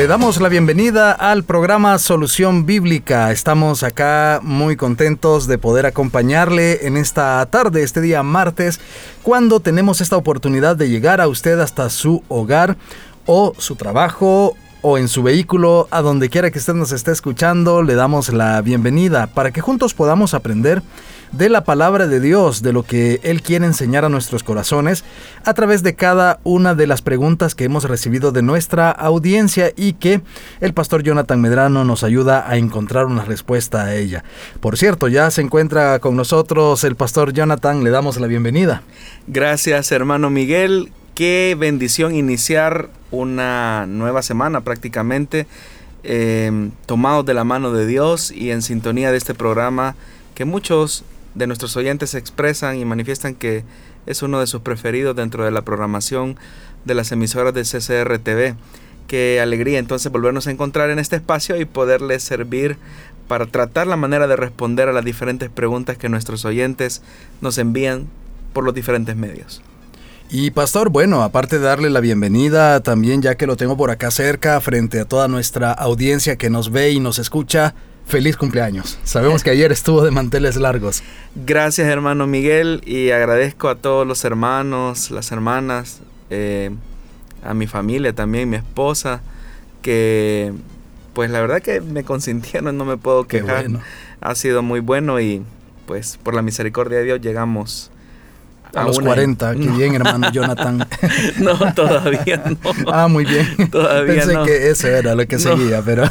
Le damos la bienvenida al programa Solución Bíblica. Estamos acá muy contentos de poder acompañarle en esta tarde, este día martes, cuando tenemos esta oportunidad de llegar a usted hasta su hogar o su trabajo o en su vehículo, a donde quiera que usted nos esté escuchando, le damos la bienvenida para que juntos podamos aprender de la palabra de Dios, de lo que Él quiere enseñar a nuestros corazones a través de cada una de las preguntas que hemos recibido de nuestra audiencia y que el pastor Jonathan Medrano nos ayuda a encontrar una respuesta a ella. Por cierto, ya se encuentra con nosotros el pastor Jonathan, le damos la bienvenida. Gracias hermano Miguel, qué bendición iniciar una nueva semana prácticamente. Eh, tomados de la mano de Dios y en sintonía de este programa que muchos de nuestros oyentes expresan y manifiestan que es uno de sus preferidos dentro de la programación de las emisoras de CCR TV. Qué alegría entonces volvernos a encontrar en este espacio y poderles servir para tratar la manera de responder a las diferentes preguntas que nuestros oyentes nos envían por los diferentes medios. Y pastor, bueno, aparte de darle la bienvenida, también ya que lo tengo por acá cerca, frente a toda nuestra audiencia que nos ve y nos escucha, feliz cumpleaños. Sabemos que ayer estuvo de manteles largos. Gracias hermano Miguel y agradezco a todos los hermanos, las hermanas, eh, a mi familia también, mi esposa, que pues la verdad que me consintieron, no me puedo quejar. Ha sido muy bueno y pues por la misericordia de Dios llegamos a, los 40, qué bien, hermano Jonathan. no, todavía no. ah, muy bien. Todavía Pensé que eso era lo que seguía, pero.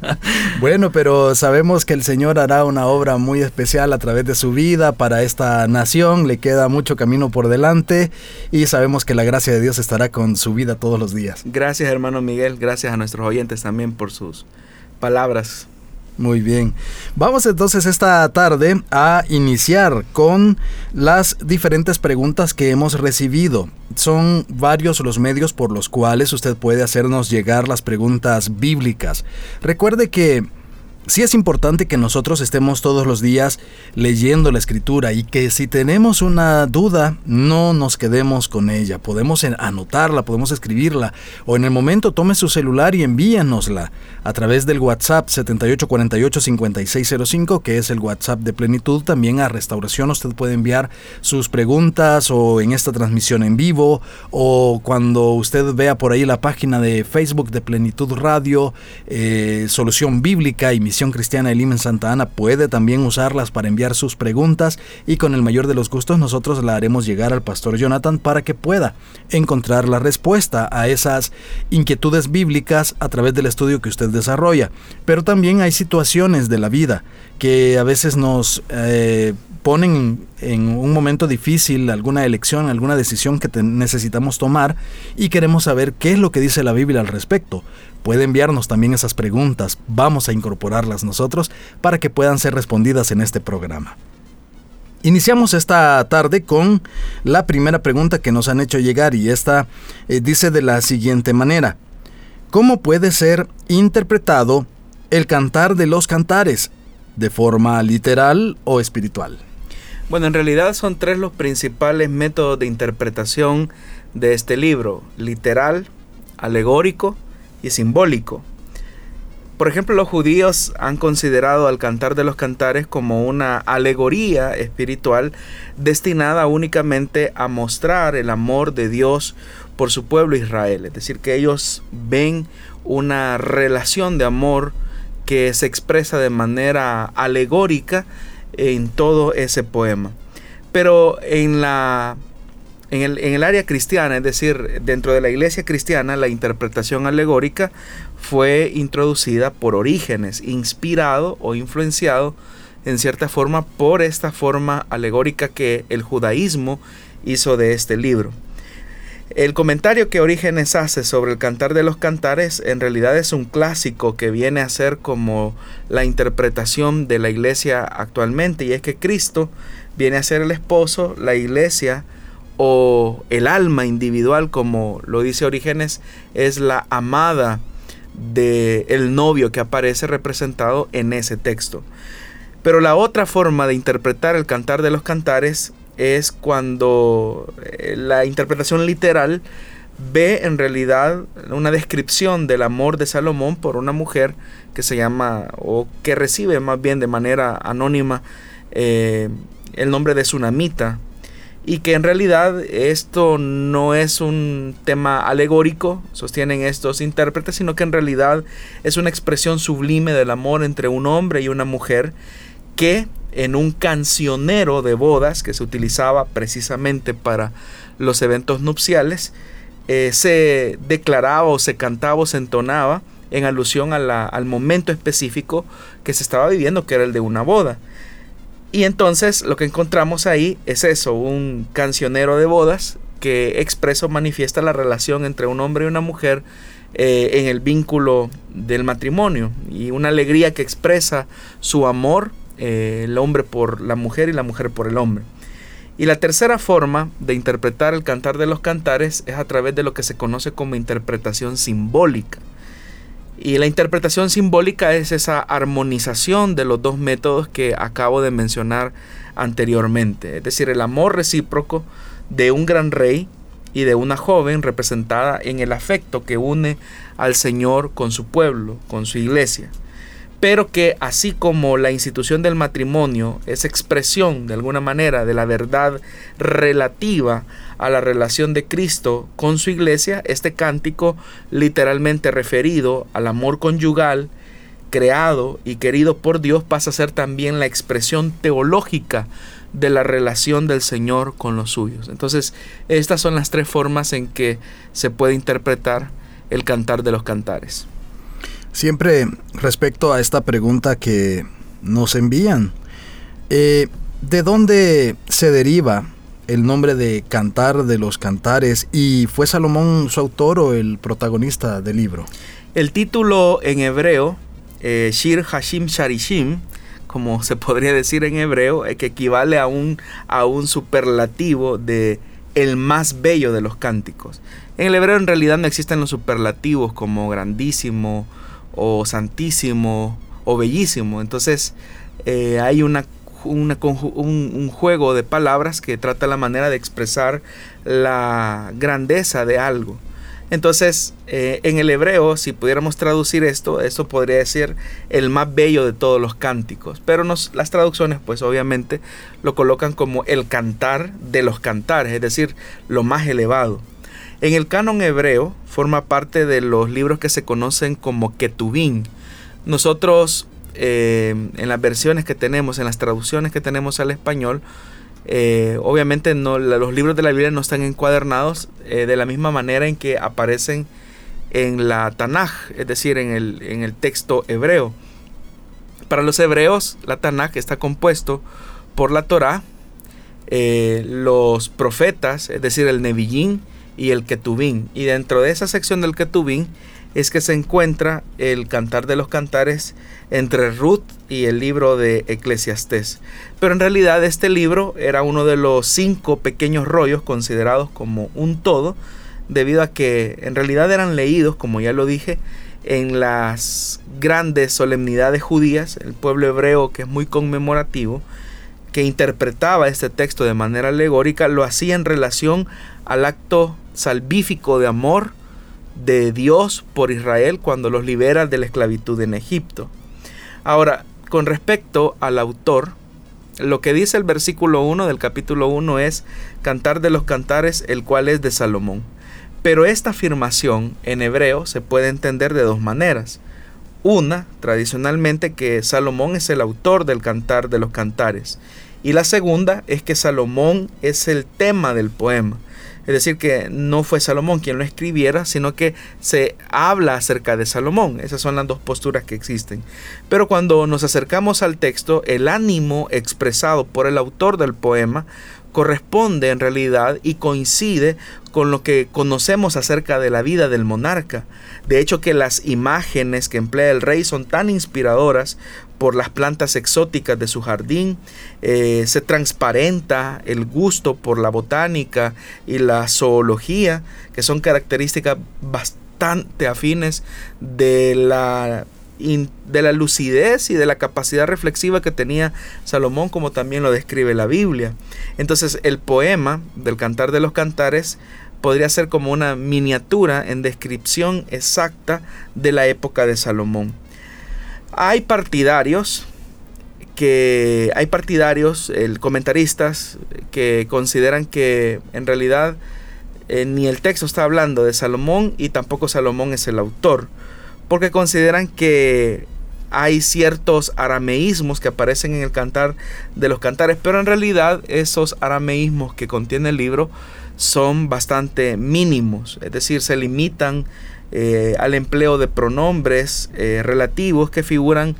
bueno, pero sabemos que el Señor hará una obra muy especial a través de su vida para esta nación. Le queda mucho camino por delante y sabemos que la gracia de Dios estará con su vida todos los días. Gracias, hermano Miguel. Gracias a nuestros oyentes también por sus palabras muy bien. Vamos entonces esta tarde a iniciar con las diferentes preguntas que hemos recibido. Son varios los medios por los cuales usted puede hacernos llegar las preguntas bíblicas. Recuerde que Sí es importante que nosotros estemos todos los días leyendo la escritura y que si tenemos una duda no nos quedemos con ella. Podemos anotarla, podemos escribirla o en el momento tome su celular y envíanosla a través del WhatsApp 78485605 que es el WhatsApp de plenitud. También a restauración usted puede enviar sus preguntas o en esta transmisión en vivo o cuando usted vea por ahí la página de Facebook de Plenitud Radio, eh, Solución Bíblica y Cristiana de Lima en Santa Ana puede también usarlas para enviar sus preguntas y con el mayor de los gustos nosotros la haremos llegar al pastor Jonathan para que pueda encontrar la respuesta a esas inquietudes bíblicas a través del estudio que usted desarrolla. Pero también hay situaciones de la vida que a veces nos eh, ponen en un momento difícil alguna elección, alguna decisión que necesitamos tomar y queremos saber qué es lo que dice la Biblia al respecto. Puede enviarnos también esas preguntas, vamos a incorporarlas nosotros para que puedan ser respondidas en este programa. Iniciamos esta tarde con la primera pregunta que nos han hecho llegar y esta eh, dice de la siguiente manera. ¿Cómo puede ser interpretado el cantar de los cantares? ¿De forma literal o espiritual? Bueno, en realidad son tres los principales métodos de interpretación de este libro, literal, alegórico y simbólico. Por ejemplo, los judíos han considerado al cantar de los cantares como una alegoría espiritual destinada únicamente a mostrar el amor de Dios por su pueblo Israel. Es decir, que ellos ven una relación de amor que se expresa de manera alegórica en todo ese poema. Pero en la en el, en el, área cristiana, es decir, dentro de la iglesia cristiana, la interpretación alegórica fue introducida por Orígenes, inspirado o influenciado en cierta forma por esta forma alegórica que el judaísmo hizo de este libro. El comentario que Orígenes hace sobre el Cantar de los Cantares en realidad es un clásico que viene a ser como la interpretación de la iglesia actualmente y es que Cristo viene a ser el esposo, la iglesia o el alma individual como lo dice Orígenes es la amada de el novio que aparece representado en ese texto. Pero la otra forma de interpretar el Cantar de los Cantares es cuando eh, la interpretación literal ve en realidad una descripción del amor de Salomón por una mujer que se llama o que recibe más bien de manera anónima eh, el nombre de Tsunamita y que en realidad esto no es un tema alegórico, sostienen estos intérpretes, sino que en realidad es una expresión sublime del amor entre un hombre y una mujer que en un cancionero de bodas que se utilizaba precisamente para los eventos nupciales, eh, se declaraba o se cantaba o se entonaba en alusión al momento específico que se estaba viviendo, que era el de una boda. Y entonces lo que encontramos ahí es eso, un cancionero de bodas que expresa o manifiesta la relación entre un hombre y una mujer eh, en el vínculo del matrimonio y una alegría que expresa su amor eh, el hombre por la mujer y la mujer por el hombre. Y la tercera forma de interpretar el cantar de los cantares es a través de lo que se conoce como interpretación simbólica. Y la interpretación simbólica es esa armonización de los dos métodos que acabo de mencionar anteriormente, es decir, el amor recíproco de un gran rey y de una joven representada en el afecto que une al Señor con su pueblo, con su iglesia pero que así como la institución del matrimonio es expresión de alguna manera de la verdad relativa a la relación de Cristo con su iglesia, este cántico literalmente referido al amor conyugal, creado y querido por Dios, pasa a ser también la expresión teológica de la relación del Señor con los suyos. Entonces, estas son las tres formas en que se puede interpretar el cantar de los cantares. Siempre respecto a esta pregunta que nos envían, eh, ¿de dónde se deriva el nombre de Cantar de los Cantares y fue Salomón su autor o el protagonista del libro? El título en hebreo, eh, Shir Hashim Sharishim, como se podría decir en hebreo, eh, que equivale a un, a un superlativo de el más bello de los cánticos. En el hebreo en realidad no existen los superlativos como grandísimo, o santísimo o bellísimo. Entonces eh, hay una, un, juego de palabras que trata la manera de expresar la grandeza de algo. Entonces, eh, en el hebreo, si pudiéramos traducir esto, esto podría decir el más bello de todos los cánticos. Pero las traducciones, pues obviamente, lo colocan como el cantar de los cantares, es decir, lo más elevado. En el canon hebreo forma parte de los libros que se conocen como Ketubín. Nosotros eh, en las versiones que tenemos, en las traducciones que tenemos al español, eh, obviamente no, los libros de la Biblia no están encuadernados eh, de la misma manera en que aparecen en la Tanaj, es decir, en el, en el texto hebreo. Para los hebreos, la Tanaj está compuesto por la Torah, los profetas, es decir, el Nebillín, y el Ketubín. Y dentro de esa sección del Ketubín es que se encuentra el Cantar de los Cantares entre Ruth y el libro de Eclesiastés. Pero en realidad este libro era uno de los cinco pequeños rollos considerados como un todo, debido a que en realidad eran leídos, como ya lo dije, en las grandes solemnidades judías, el pueblo hebreo que es muy conmemorativo, que interpretaba este texto de manera alegórica, lo hacía en relación al acto salvífico de amor de Dios por Israel cuando los libera de la esclavitud en Egipto. Ahora, con respecto al autor, lo que dice el versículo 1 del capítulo 1 es Cantar de los Cantares, el cual es de Salomón. Pero esta afirmación en hebreo se puede entender de dos maneras. Una, tradicionalmente, que Salomón es el autor del Cantar de los Cantares. Y la segunda es que Salomón es el tema del poema. Es decir, que no fue Salomón quien lo escribiera, sino que se habla acerca de Salomón. Esas son las dos posturas que existen. Pero cuando nos acercamos al texto, el ánimo expresado por el autor del poema corresponde en realidad y coincide con lo que conocemos acerca de la vida del monarca. De hecho que las imágenes que emplea el rey son tan inspiradoras por las plantas exóticas de su jardín, eh, se transparenta el gusto por la botánica y la zoología, que son características bastante afines de la de la lucidez y de la capacidad reflexiva que tenía Salomón, como también lo describe la Biblia. Entonces el poema del Cantar de los Cantares podría ser como una miniatura en descripción exacta de la época de Salomón. Hay partidarios que hay partidarios, el, comentaristas que consideran que en realidad eh, ni el texto está hablando de Salomón y tampoco Salomón es el autor porque consideran que hay ciertos arameísmos que aparecen en el cantar de los cantares, pero en realidad esos arameísmos que contiene el libro son bastante mínimos, es decir, se limitan eh, al empleo de pronombres eh, relativos que figuran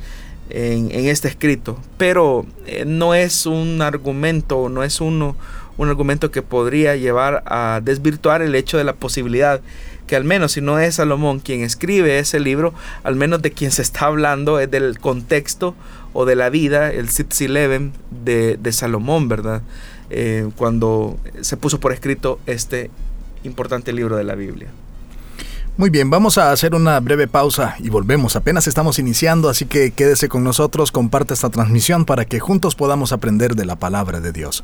en, este escrito, pero eh, no es un argumento, no es uno, un argumento que podría llevar a desvirtuar el hecho de la posibilidad que al menos si no es Salomón quien escribe ese libro, al menos de quien se está hablando es del contexto o de la vida, el Sipsileven de, de Salomón, ¿verdad? Eh, cuando se puso por escrito este importante libro de la Biblia. Muy bien, vamos a hacer una breve pausa y volvemos. Apenas estamos iniciando, así que quédese con nosotros, comparte esta transmisión para que juntos podamos aprender de la palabra de Dios.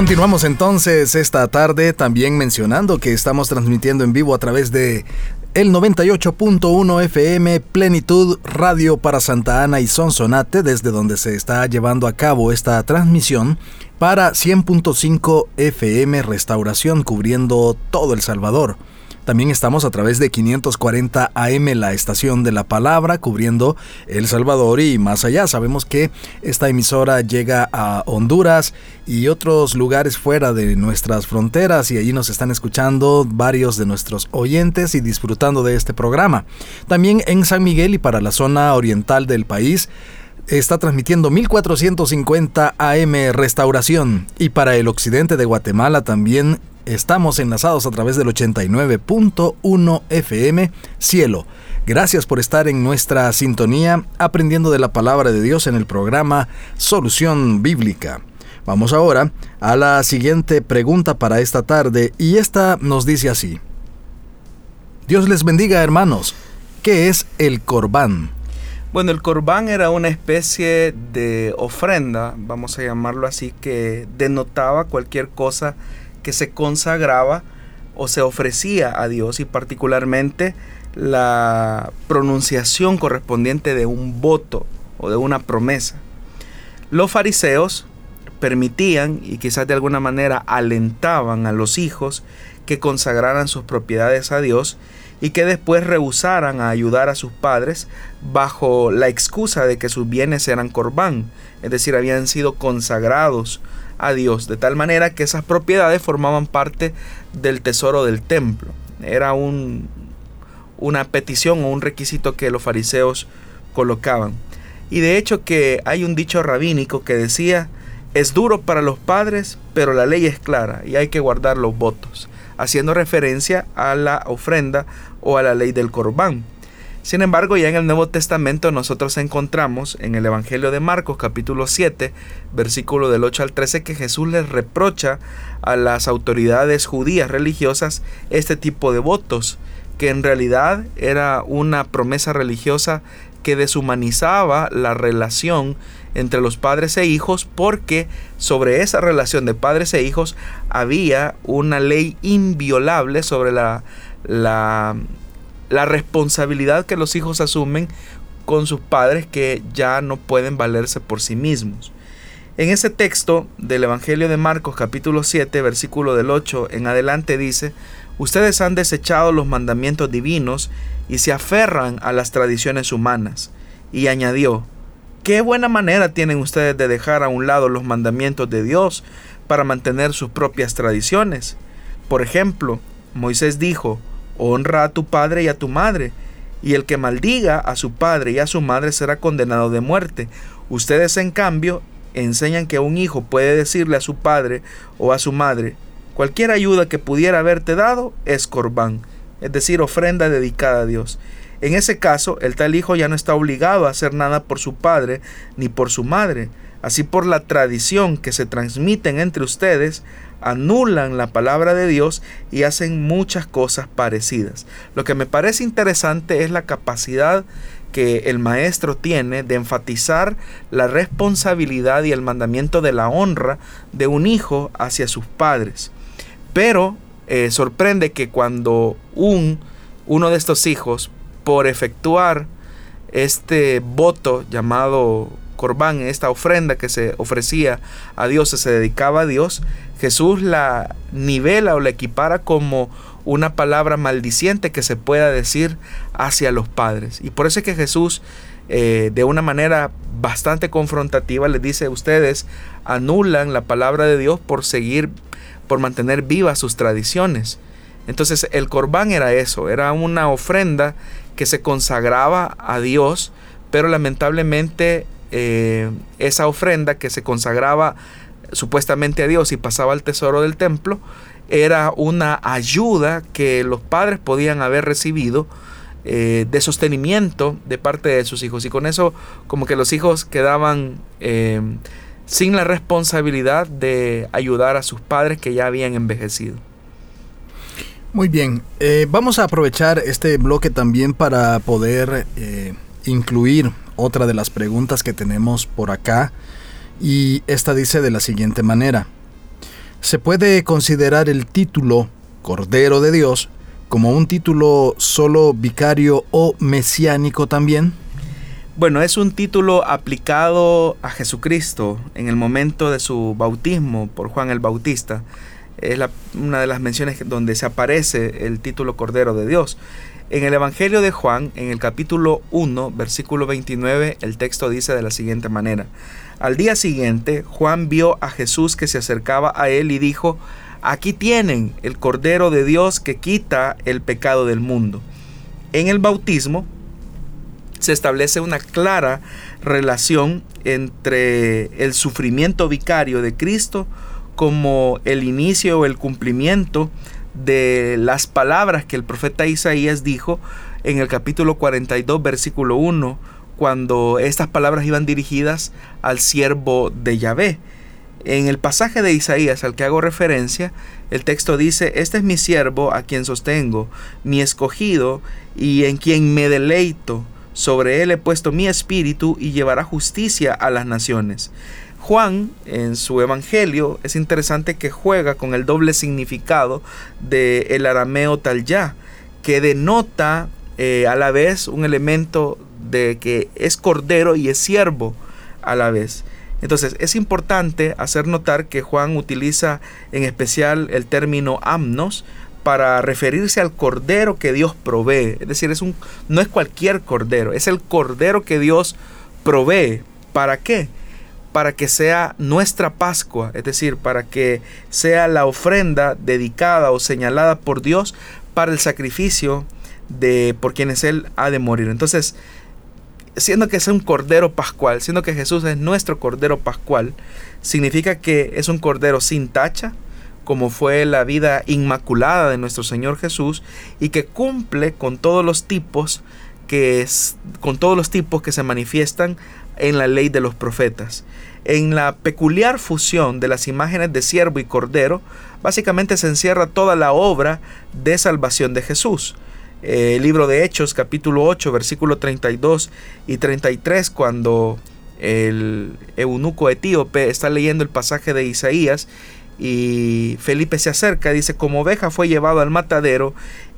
Continuamos entonces esta tarde también mencionando que estamos transmitiendo en vivo a través de el 98.1 FM Plenitud Radio para Santa Ana y Sonsonate, desde donde se está llevando a cabo esta transmisión, para 100.5 FM Restauración cubriendo todo El Salvador. También estamos a través de 540 AM, la estación de la palabra, cubriendo El Salvador y más allá. Sabemos que esta emisora llega a Honduras y otros lugares fuera de nuestras fronteras y allí nos están escuchando varios de nuestros oyentes y disfrutando de este programa. También en San Miguel y para la zona oriental del país está transmitiendo 1450 AM Restauración y para el occidente de Guatemala también Estamos enlazados a través del 89.1 FM Cielo. Gracias por estar en nuestra sintonía aprendiendo de la palabra de Dios en el programa Solución Bíblica. Vamos ahora a la siguiente pregunta para esta tarde y esta nos dice así. Dios les bendiga hermanos. ¿Qué es el corbán? Bueno, el corbán era una especie de ofrenda, vamos a llamarlo así, que denotaba cualquier cosa que se consagraba o se ofrecía a Dios y particularmente la pronunciación correspondiente de un voto o de una promesa. Los fariseos permitían y quizás de alguna manera alentaban a los hijos que consagraran sus propiedades a Dios y que después rehusaran a ayudar a sus padres bajo la excusa de que sus bienes eran corbán, es decir, habían sido consagrados a Dios, de tal manera que esas propiedades formaban parte del tesoro del templo. Era un, una petición o un requisito que los fariseos colocaban. Y de hecho que hay un dicho rabínico que decía, es duro para los padres, pero la ley es clara y hay que guardar los votos, haciendo referencia a la ofrenda o a la ley del corbán. Sin embargo, ya en el Nuevo Testamento nosotros encontramos en el Evangelio de Marcos capítulo 7, versículo del 8 al 13, que Jesús les reprocha a las autoridades judías religiosas este tipo de votos, que en realidad era una promesa religiosa que deshumanizaba la relación entre los padres e hijos porque sobre esa relación de padres e hijos había una ley inviolable sobre la, la responsabilidad que los hijos asumen con sus padres que ya no pueden valerse por sí mismos. En ese texto del Evangelio de Marcos capítulo 7 versículo del 8 en adelante dice, ustedes han desechado los mandamientos divinos y se aferran a las tradiciones humanas. Y añadió, qué buena manera tienen ustedes de dejar a un lado los mandamientos de Dios para mantener sus propias tradiciones. Por ejemplo, Moisés dijo, honra a tu padre y a tu madre, y el que maldiga a su padre y a su madre será condenado de muerte. Ustedes, en cambio, enseñan que un hijo puede decirle a su padre o a su madre, cualquier ayuda que pudiera haberte dado es corbán, es decir, ofrenda dedicada a Dios. En ese caso, el tal hijo ya no está obligado a hacer nada por su padre ni por su madre. Así por la tradición que se transmiten entre ustedes, anulan la palabra de Dios y hacen muchas cosas parecidas. Lo que me parece interesante es la capacidad que el maestro tiene de enfatizar la responsabilidad y el mandamiento de la honra de un hijo hacia sus padres. Pero eh, sorprende que cuando un, uno de estos hijos, por efectuar este voto llamado corbán, esta ofrenda que se ofrecía a Dios, se dedicaba a Dios, Jesús la nivela o la equipara como una palabra maldiciente que se pueda decir hacia los padres. Y por eso es que Jesús, eh, de una manera bastante confrontativa, les dice, ustedes anulan la palabra de Dios por seguir, por mantener vivas sus tradiciones. Entonces el corbán era eso, era una ofrenda que se consagraba a Dios, pero lamentablemente eh, esa ofrenda que se consagraba supuestamente a Dios y pasaba al tesoro del templo, era una ayuda que los padres podían haber recibido eh, de sostenimiento de parte de sus hijos. Y con eso como que los hijos quedaban eh, sin la responsabilidad de ayudar a sus padres que ya habían envejecido. Muy bien, vamos a aprovechar este bloque también para poder incluir otra de las preguntas que tenemos por acá y esta dice de la siguiente manera. ¿Se puede considerar el título Cordero de Dios como un título solo vicario o mesiánico también? Bueno, es un título aplicado a Jesucristo en el momento de su bautismo por Juan el Bautista. Es una de las menciones donde se aparece el título Cordero de Dios. En el Evangelio de Juan, en el capítulo 1, versículo 29, el texto dice de la siguiente manera. Al día siguiente, Juan vio a Jesús que se acercaba a él y dijo, Aquí tienen el Cordero de Dios que quita el pecado del mundo. En el bautismo se establece una clara relación entre el sufrimiento vicario de Cristo como el inicio o el cumplimiento de las palabras que el profeta Isaías dijo en el capítulo 42, versículo 1, cuando estas palabras iban dirigidas al siervo de Yahvé. En el pasaje de Isaías al que hago referencia, el texto dice, Este es mi siervo a quien sostengo, mi escogido y en quien me deleito. Sobre él he puesto mi espíritu y llevará justicia a las naciones. Juan, en su evangelio, es interesante que juega con el doble significado del el arameo tal ya, que denota eh, a la vez un elemento de que es cordero y es siervo a la vez. Entonces es importante hacer notar que Juan utiliza en especial el término amnos para referirse al cordero que Dios provee. Es decir, es un, no es cualquier cordero, es el cordero que Dios provee. ¿Para qué? Para que sea nuestra Pascua, es decir, para que sea la ofrenda dedicada o señalada por Dios para el sacrificio de por quienes Él ha de morir. Entonces, siendo que es un cordero pascual, siendo que Jesús es nuestro cordero pascual, significa que es un cordero sin tacha, como fue la vida inmaculada de nuestro Señor Jesús, y que cumple con todos los tipos que es, con todos los tipos que se manifiestan en la ley de los profetas. En la peculiar fusión de las imágenes de siervo y cordero, básicamente se encierra toda la obra de salvación de Jesús. Eh, el libro de Hechos, capítulo 8, versículo 32 y 33, cuando el eunuco etíope está leyendo el pasaje de Isaías y Felipe se acerca, dice, como oveja fue llevado al matadero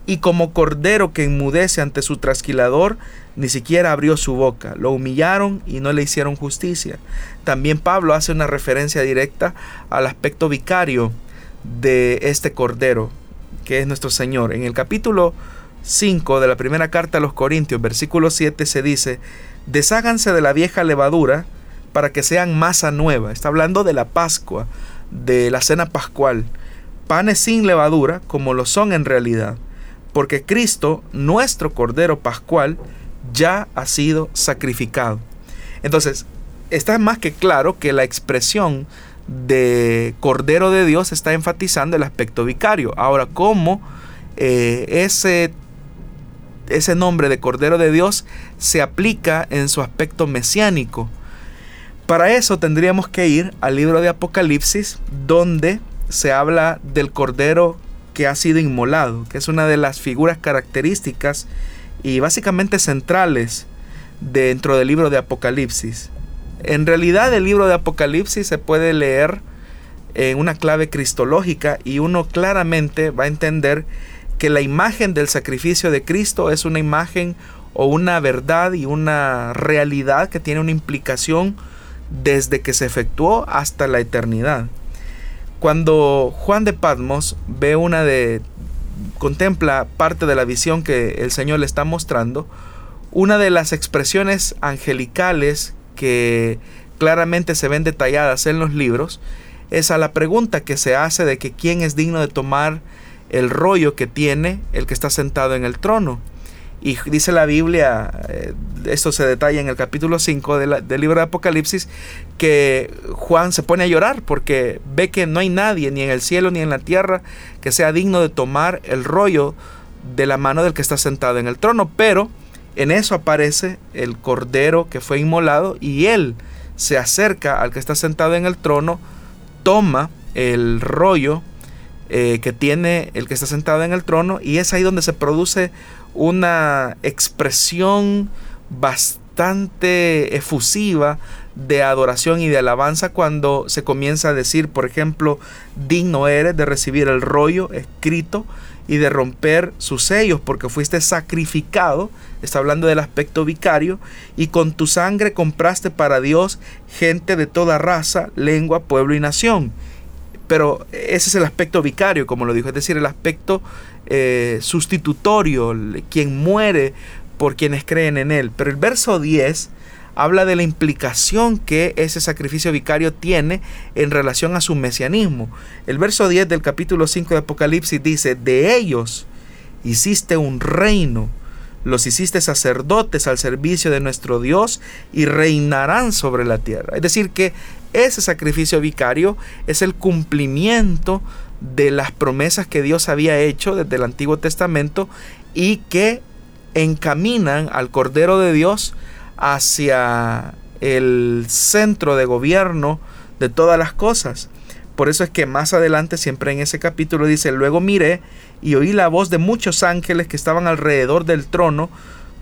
y como cordero que enmudece ante su trasquilador, ni siquiera abrió su boca. Lo humillaron y no le hicieron justicia. También Pablo hace una referencia directa al aspecto vicario de este cordero, que es nuestro Señor. En el capítulo 5 de la primera carta a los Corintios, versículo 7, se dice, desháganse de la vieja levadura para que sean masa nueva. Está hablando de la Pascua, de la cena pascual. Panes sin levadura, como lo son en realidad porque Cristo, nuestro Cordero Pascual, ya ha sido sacrificado. Entonces, está más que claro que la expresión de Cordero de Dios está enfatizando el aspecto vicario. Ahora, ¿cómo eh, ese, ese nombre de Cordero de Dios se aplica en su aspecto mesiánico? Para eso tendríamos que ir al libro de Apocalipsis, donde se habla del Cordero que ha sido inmolado, que es una de las figuras características y básicamente centrales dentro del libro de Apocalipsis. En realidad el libro de Apocalipsis se puede leer en una clave cristológica y uno claramente va a entender que la imagen del sacrificio de Cristo es una imagen o una verdad y una realidad que tiene una implicación desde que se efectuó hasta la eternidad. Cuando Juan de Patmos ve una de contempla parte de la visión que el Señor le está mostrando, una de las expresiones angelicales que claramente se ven detalladas en los libros es a la pregunta que se hace de que quién es digno de tomar el rollo que tiene el que está sentado en el trono. Y dice la Biblia, eh, esto se detalla en el capítulo 5 del libro de Apocalipsis, que Juan se pone a llorar porque ve que no hay nadie, ni en el cielo ni en la tierra, que sea digno de tomar el rollo de la mano del que está sentado en el trono. Pero en eso aparece el cordero que fue inmolado y él se acerca al que está sentado en el trono, toma el rollo eh, que tiene el que está sentado en el trono y es ahí donde se produce una expresión bastante efusiva de adoración y de alabanza cuando se comienza a decir, por ejemplo, digno eres de recibir el rollo escrito y de romper sus sellos porque fuiste sacrificado, está hablando del aspecto vicario, y con tu sangre compraste para Dios gente de toda raza, lengua, pueblo y nación. Pero ese es el aspecto vicario, como lo dijo, es decir, el aspecto eh, sustitutorio, quien muere por quienes creen en él. Pero el verso 10 habla de la implicación que ese sacrificio vicario tiene en relación a su mesianismo. El verso 10 del capítulo 5 de Apocalipsis dice, de ellos hiciste un reino, los hiciste sacerdotes al servicio de nuestro Dios y reinarán sobre la tierra. Es decir, que ese sacrificio vicario es el cumplimiento de las promesas que Dios había hecho desde el Antiguo Testamento y que encaminan al Cordero de Dios hacia el centro de gobierno de todas las cosas. Por eso es que más adelante, siempre en ese capítulo dice, luego miré y oí la voz de muchos ángeles que estaban alrededor del trono,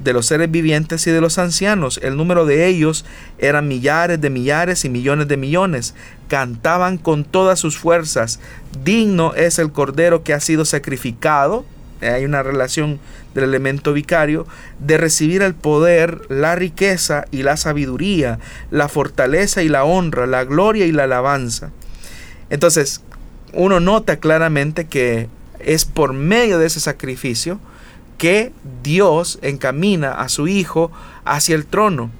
de los seres vivientes y de los ancianos. El número de ellos eran millares de millares y millones de millones. Cantaban con todas sus fuerzas. Digno es el cordero que ha sido sacrificado. Hay una relación del elemento vicario, de recibir el poder, la riqueza y la sabiduría, la fortaleza y la honra, la gloria y la alabanza. Entonces, uno nota claramente que es por medio de ese sacrificio que Dios encamina a su Hijo hacia el trono.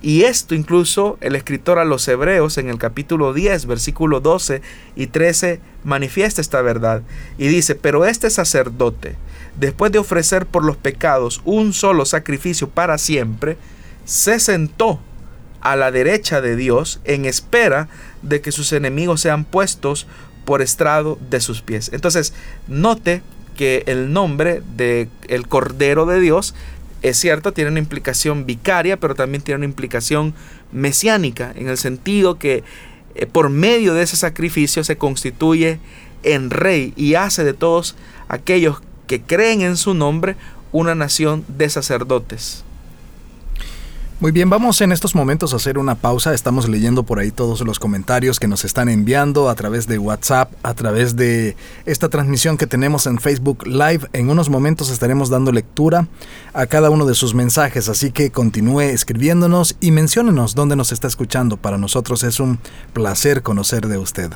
Y esto incluso el escritor a los Hebreos en el capítulo 10, versículo 12 y 13 manifiesta esta verdad. Y dice, pero este sacerdote, después de ofrecer por los pecados un solo sacrificio para siempre, se sentó a la derecha de Dios en espera de que sus enemigos sean puestos por estrado de sus pies. Entonces, note que el nombre de el Cordero de Dios es cierto, tiene una implicación vicaria, pero también tiene una implicación mesiánica, en el sentido que eh, por medio de ese sacrificio se constituye en rey y hace de todos aquellos que creen en su nombre una nación de sacerdotes. Muy bien, vamos en estos momentos a hacer una pausa. Estamos leyendo por ahí todos los comentarios que nos están enviando a través de WhatsApp, a través de esta transmisión que tenemos en Facebook Live. En unos momentos estaremos dando lectura a cada uno de sus mensajes, así que continúe escribiéndonos y menciónenos dónde nos está escuchando. Para nosotros es un placer conocer de usted.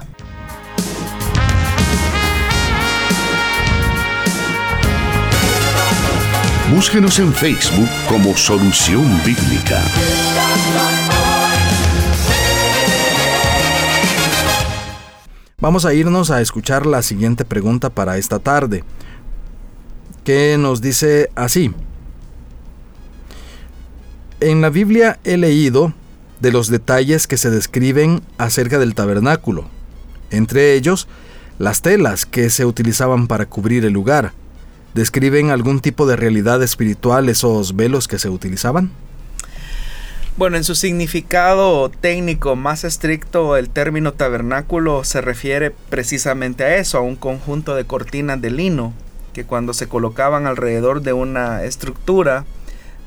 Búsquenos en Facebook como Solución Bíblica. Vamos a irnos a escuchar la siguiente pregunta para esta tarde, que nos dice así. En la Biblia he leído de los detalles que se describen acerca del tabernáculo, entre ellos las telas que se utilizaban para cubrir el lugar, describen algún tipo de realidad espiritual esos velos que se utilizaban? Bueno, en su significado técnico más estricto, el término tabernáculo se refiere precisamente a eso, a un conjunto de cortinas de lino que cuando se colocaban alrededor de una estructura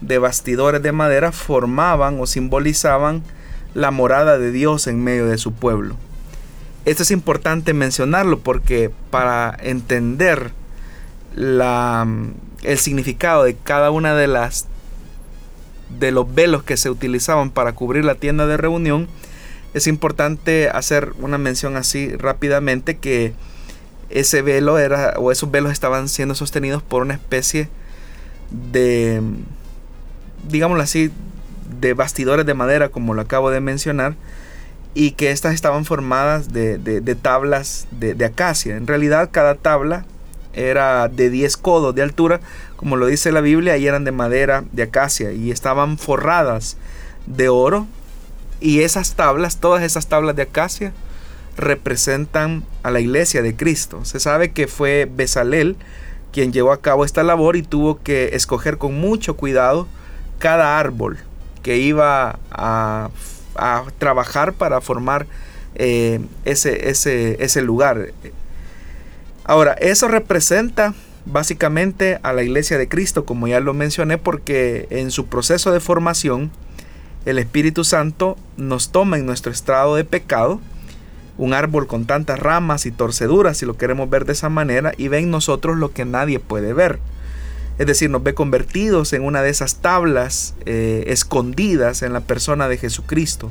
de bastidores de madera formaban o simbolizaban la morada de Dios en medio de su pueblo. Esto es importante mencionarlo porque para entender la, el significado de cada una de las de los velos que se utilizaban para cubrir la tienda de reunión, es importante hacer una mención así rápidamente que ese velo era o esos velos estaban siendo sostenidos por una especie de digámoslo así de bastidores de madera como lo acabo de mencionar y que estas estaban formadas de, de, tablas de, de, acacia. En realidad cada tabla era de 10 codos de altura, como lo dice la Biblia, y eran de madera de acacia y estaban forradas de oro. Y esas tablas, todas esas tablas de acacia, representan a la iglesia de Cristo. Se sabe que fue Besalel quien llevó a cabo esta labor y tuvo que escoger con mucho cuidado cada árbol que iba a, trabajar para formar eh, ese lugar. Ahora, eso representa básicamente a la iglesia de Cristo, como ya lo mencioné, porque en su proceso de formación, el Espíritu Santo nos toma en nuestro estado de pecado, un árbol con tantas ramas y torceduras, si lo queremos ver de esa manera, y ve en nosotros lo que nadie puede ver. Es decir, nos ve convertidos en una de esas tablas eh, escondidas en la persona de Jesucristo,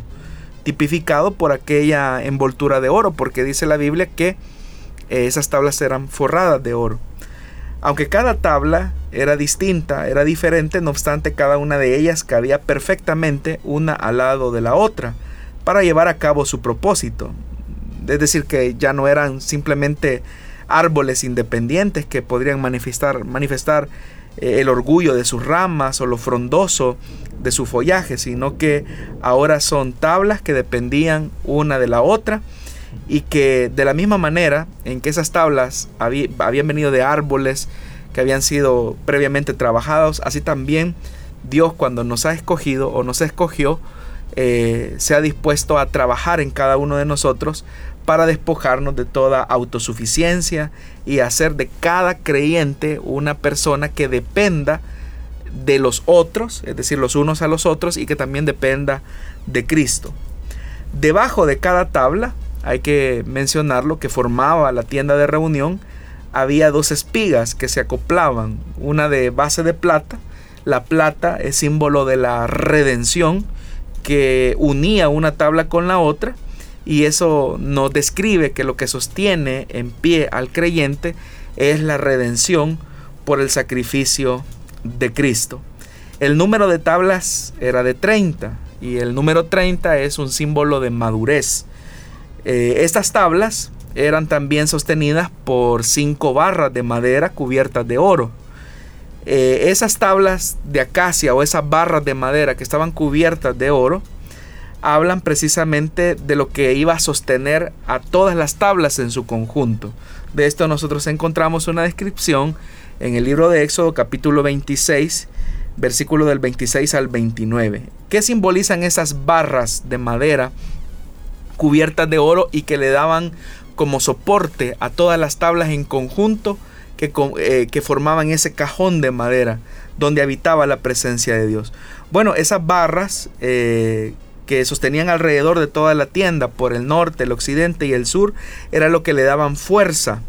tipificado por aquella envoltura de oro, porque dice la Biblia que esas tablas eran forradas de oro. Aunque cada tabla era distinta, era diferente, no obstante cada una de ellas cabía perfectamente una al lado de la otra para llevar a cabo su propósito. Es decir, que ya no eran simplemente árboles independientes que podrían manifestar, manifestar eh, el orgullo de sus ramas o lo frondoso de su follaje, sino que ahora son tablas que dependían una de la otra y que de la misma manera en que esas tablas habían venido de árboles que habían sido previamente trabajados, así también Dios cuando nos ha escogido o nos escogió, eh, se ha dispuesto a trabajar en cada uno de nosotros para despojarnos de toda autosuficiencia y hacer de cada creyente una persona que dependa de los otros, es decir, los unos a los otros, y que también dependa de Cristo. Debajo de cada tabla hay que mencionarlo, que formaba la tienda de reunión, había dos espigas que se acoplaban, una de base de plata, la plata es símbolo de la redención que unía una tabla con la otra y eso nos describe que lo que sostiene en pie al creyente es la redención por el sacrificio de Cristo. El número de tablas era de 30 y el número 30 es un símbolo de madurez. Eh, estas tablas eran también sostenidas por cinco barras de madera cubiertas de oro. Eh, esas tablas de acacia o esas barras de madera que estaban cubiertas de oro hablan precisamente de lo que iba a sostener a todas las tablas en su conjunto. De esto nosotros encontramos una descripción en el libro de Éxodo capítulo 26, versículo del 26 al 29. ¿Qué simbolizan esas barras de madera cubiertas de oro y que le daban como soporte a todas las tablas en conjunto que, eh, formaban ese cajón de madera donde habitaba la presencia de Dios. Bueno, esas barras eh, que sostenían alrededor de toda la tienda por el norte, el occidente y el sur, era lo que le daban fuerza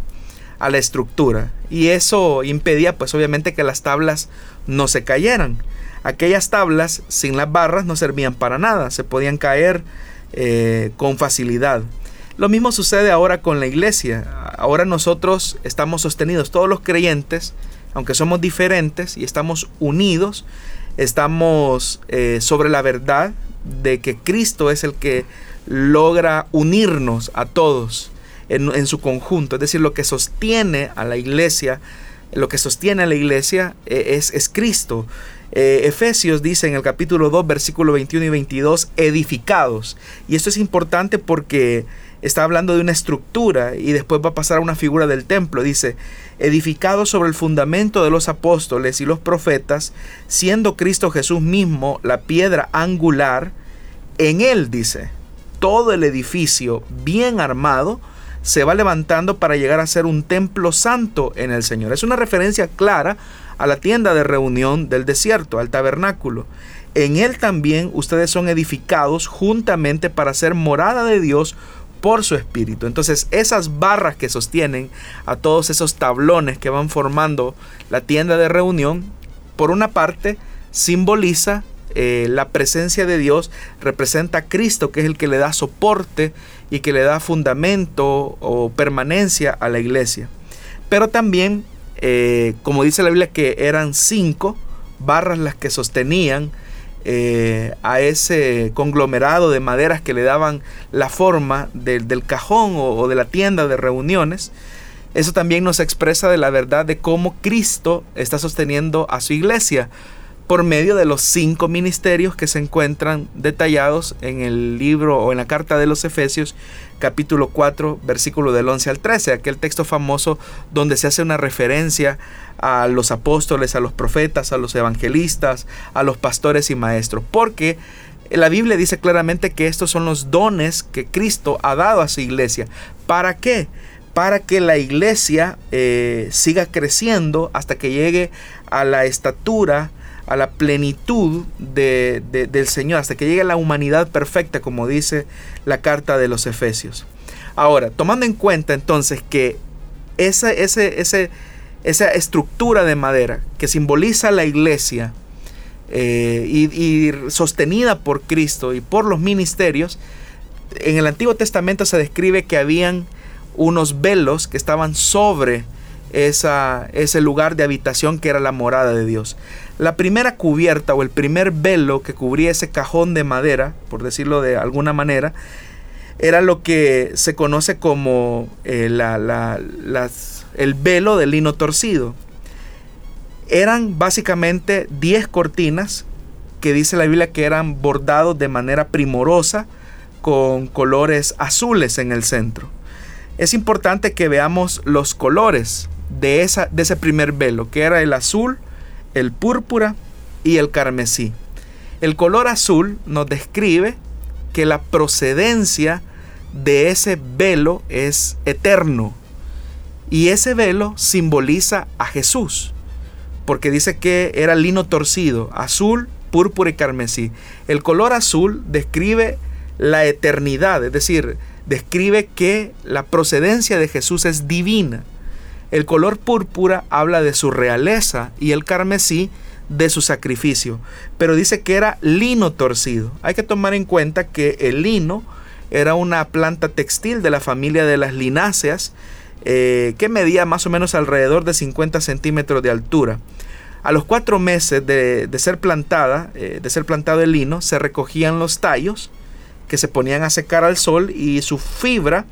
a la estructura. Y eso impedía pues obviamente que las tablas no se cayeran. Aquellas tablas sin las barras no servían para nada, se podían caer eh, con facilidad. Lo mismo sucede ahora con la iglesia. Ahora nosotros estamos sostenidos, todos los creyentes, aunque somos diferentes y estamos unidos, estamos eh, sobre la verdad de que Cristo es el que logra unirnos a todos en, su conjunto. Es decir, lo que sostiene a la iglesia, lo que sostiene a la iglesia eh, es, es Cristo. Eh, Efesios dice en el capítulo 2, versículo 21 y 22, edificados. Y esto es importante porque está hablando de una estructura y después va a pasar a una figura del templo. Dice, edificado sobre el fundamento de los apóstoles y los profetas, siendo Cristo Jesús mismo la piedra angular, en él dice, todo el edificio bien armado se va levantando para llegar a ser un templo santo en el Señor. Es una referencia clara a la tienda de reunión del desierto, al tabernáculo. En él también ustedes son edificados juntamente para ser morada de Dios por su espíritu. Entonces esas barras que sostienen a todos esos tablones que van formando la tienda de reunión, por una parte simboliza eh, la presencia de Dios, representa a Cristo, que es el que le da soporte y que le da fundamento o permanencia a la iglesia. Pero también, eh, como dice la Biblia, que eran cinco barras las que sostenían eh, a ese conglomerado de maderas que le daban la forma del cajón o, de la tienda de reuniones. Eso también nos expresa de la verdad de cómo Cristo está sosteniendo a su iglesia por medio de los cinco ministerios que se encuentran detallados en el libro o en la carta de los Efesios capítulo 4 versículo del 11 al 13, aquel texto famoso donde se hace una referencia a los apóstoles, a los profetas, a los evangelistas, a los pastores y maestros, porque la Biblia dice claramente que estos son los dones que Cristo ha dado a su iglesia. ¿Para qué? Para que la iglesia eh, siga creciendo hasta que llegue a la estatura, a la plenitud de, del Señor, hasta que llegue a la humanidad perfecta, como dice la carta de los Efesios. Ahora, tomando en cuenta entonces que esa, ese, ese, esa estructura de madera que simboliza la iglesia eh, y, sostenida por Cristo y por los ministerios, en el Antiguo Testamento se describe que habían unos velos que estaban sobre esa, ese lugar de habitación que era la morada de Dios. La primera cubierta o el primer velo que cubría ese cajón de madera, por decirlo de alguna manera, era lo que se conoce como eh, el velo de lino torcido. Eran básicamente 10 cortinas que dice la Biblia que eran bordados de manera primorosa con colores azules en el centro. Es importante que veamos los colores de, esa, de ese primer velo, que era el azul, el púrpura y el carmesí. El color azul nos describe que la procedencia de ese velo es eterno, y ese velo simboliza a Jesús, porque dice que era lino torcido, azul, púrpura y carmesí. El color azul describe la eternidad, es decir, describe que la procedencia de Jesús es divina. El color púrpura habla de su realeza y el carmesí de su sacrificio, pero dice que era lino torcido. Hay que tomar en cuenta que el lino era una planta textil de la familia de las lináceas eh, que medía más o menos alrededor de 50 centímetros de altura. A los cuatro meses de, ser plantada, eh, de ser plantado el lino, se recogían los tallos que se ponían a secar al sol y su fibra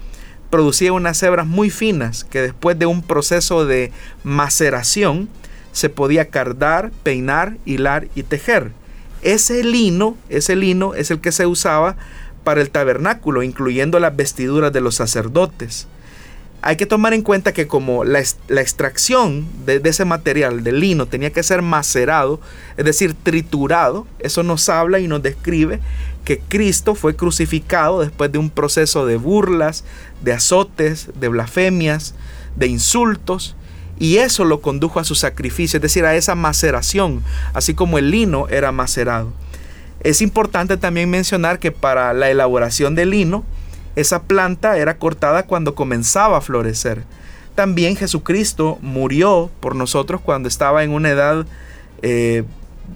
producía unas hebras muy finas que después de un proceso de maceración se podía cardar, peinar, hilar y tejer. Ese lino, ese lino es el que se usaba para el tabernáculo, incluyendo las vestiduras de los sacerdotes hay que tomar en cuenta que como la, extracción de, ese material, del lino, tenía que ser macerado, es decir, triturado, eso nos habla y nos describe que Cristo fue crucificado después de un proceso de burlas, de azotes, de blasfemias, de insultos, Y eso lo condujo a su sacrificio, es decir, a esa maceración, así como el lino era macerado. Es importante también mencionar que para la elaboración del lino, esa planta era cortada cuando comenzaba a florecer. También Jesucristo murió por nosotros cuando estaba en una edad eh,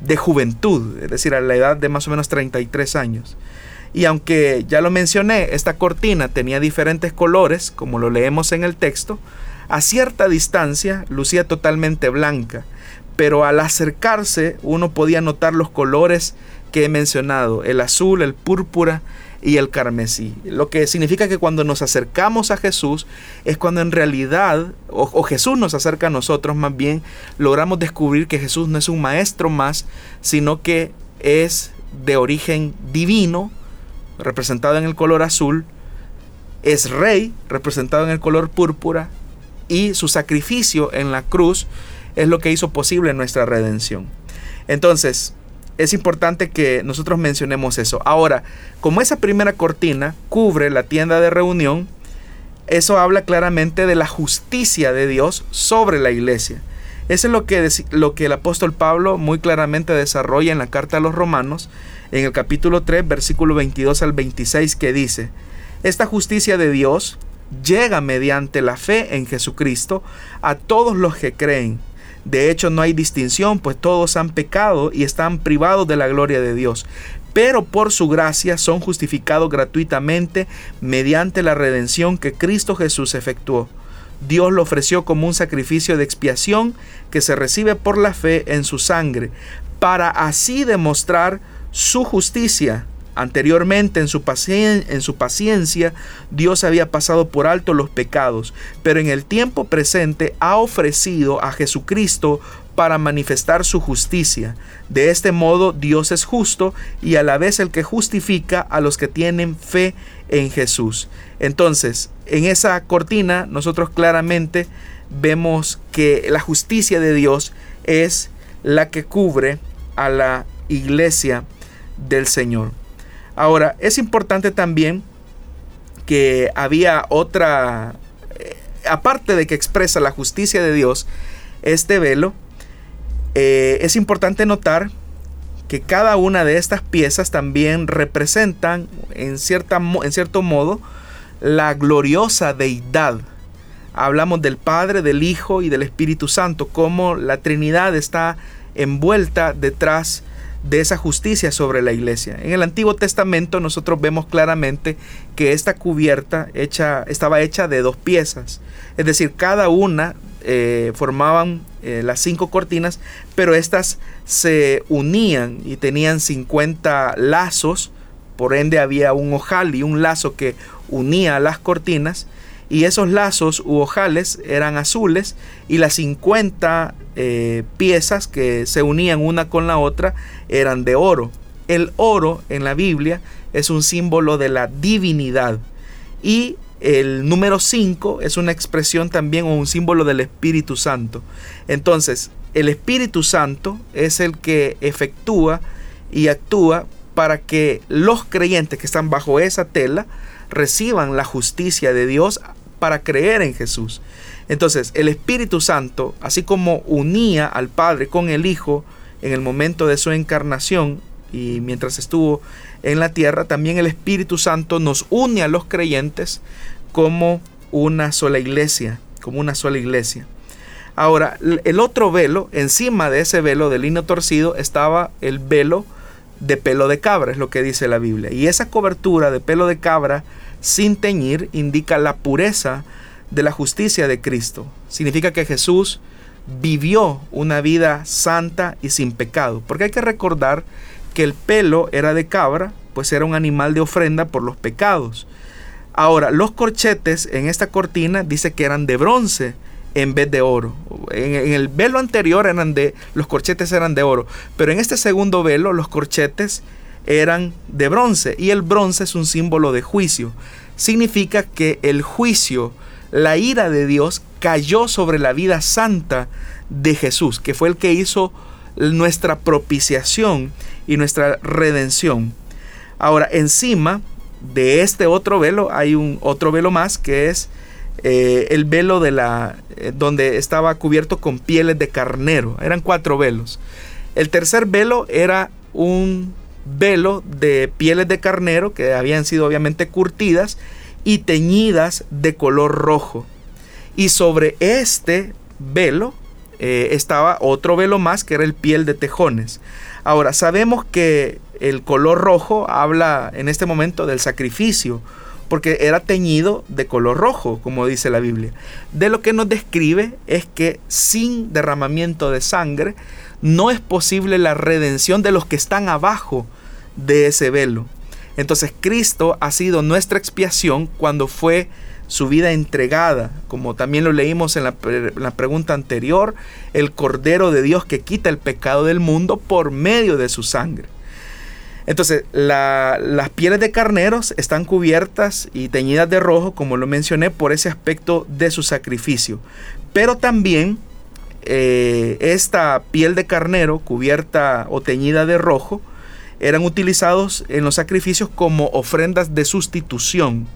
de juventud, es decir, a la edad de más o menos 33 años. Y aunque ya lo mencioné, esta cortina tenía diferentes colores, como lo leemos en el texto, a cierta distancia lucía totalmente blanca, pero al acercarse uno podía notar los colores que he mencionado, el azul, el púrpura y el carmesí. Lo que significa que cuando nos acercamos a Jesús es cuando en realidad, o, Jesús nos acerca a nosotros más bien, logramos descubrir que Jesús no es un maestro más, sino que es de origen divino, representado en el color azul, es rey, representado en el color púrpura, y su sacrificio en la cruz es lo que hizo posible nuestra redención. Entonces, es importante que nosotros mencionemos eso. Ahora, como esa primera cortina cubre la tienda de reunión, eso habla claramente de la justicia de Dios sobre la iglesia. Eso es lo que, lo que el apóstol Pablo muy claramente desarrolla en la carta a los romanos, en el capítulo 3, versículo 22 al 26, que dice, esta justicia de Dios llega mediante la fe en Jesucristo a todos los que creen de hecho, no hay distinción, pues todos han pecado y están privados de la gloria de Dios. Pero por su gracia son justificados gratuitamente mediante la redención que Cristo Jesús efectuó. Dios lo ofreció como un sacrificio de expiación que se recibe por la fe en su sangre, para así demostrar su justicia Anteriormente en su, en su, paciencia Dios había pasado por alto los pecados, pero en el tiempo presente ha ofrecido a Jesucristo para manifestar su justicia. De este modo Dios es justo y a la vez el que justifica a los que tienen fe en Jesús. Entonces, en esa cortina nosotros claramente vemos que la justicia de Dios es la que cubre a la iglesia del Señor. Ahora, es importante también que había otra, eh, aparte de que expresa la justicia de Dios, este velo, eh, es importante notar que cada una de estas piezas también representan en, cierta, en cierto modo la gloriosa deidad. Hablamos del Padre, del Hijo y del Espíritu Santo, como la Trinidad está envuelta detrás de esa justicia sobre la iglesia. En el Antiguo Testamento nosotros vemos claramente que esta cubierta hecha, estaba hecha de dos piezas, es decir, cada una eh, formaban eh, las cinco cortinas, pero estas se unían y tenían 50 lazos, por ende había un ojal y un lazo que unía las cortinas, y esos lazos u ojales eran azules y las 50 eh, piezas que se unían una con la otra eran de oro. El oro en la Biblia es un símbolo de la divinidad y el número 5 es una expresión también o un símbolo del Espíritu Santo. Entonces, el Espíritu Santo es el que efectúa y actúa para que los creyentes que están bajo esa tela reciban la justicia de Dios para creer en Jesús. Entonces, el Espíritu Santo, así como unía al Padre con el Hijo en el momento de su encarnación y mientras estuvo en la tierra, también el Espíritu Santo nos une a los creyentes como una sola iglesia, como una sola iglesia. Ahora, el otro velo, encima de ese velo de lino torcido, estaba el velo de pelo de cabra, es lo que dice la Biblia. Y esa cobertura de pelo de cabra sin teñir indica la pureza de la justicia de Cristo. Significa que Jesús vivió una vida santa y sin pecado. Porque hay que recordar que el pelo era de cabra, pues era un animal de ofrenda por los pecados. Ahora, los corchetes en esta cortina dice que eran de bronce en vez de oro. En, el velo anterior eran de los corchetes eran de oro, pero en este segundo velo los corchetes eran de bronce y el bronce es un símbolo de juicio. Significa que el juicio, la ira de Dios cayó sobre la vida santa de Jesús, que fue el que hizo nuestra propiciación y nuestra redención. Ahora, encima de este otro velo hay un otro velo más que es eh, el velo de la eh, donde estaba cubierto con pieles de carnero. Eran cuatro velos. El tercer velo era un velo de pieles de carnero que habían sido obviamente curtidas y teñidas de color rojo. Y sobre este velo eh, estaba otro velo más que era el piel de tejones. Ahora, sabemos que el color rojo habla en este momento del sacrificio, porque era teñido de color rojo, como dice la Biblia. De lo que nos describe es que sin derramamiento de sangre no es posible la redención de los que están abajo de ese velo. Entonces Cristo ha sido nuestra expiación cuando fue su vida entregada, como también lo leímos en la, pregunta anterior, el Cordero de Dios que quita el pecado del mundo por medio de su sangre. Entonces, las pieles de carneros están cubiertas y teñidas de rojo, como lo mencioné, por ese aspecto de su sacrificio. Pero también eh, esta piel de carnero cubierta o teñida de rojo eran utilizados en los sacrificios como ofrendas de sustitución.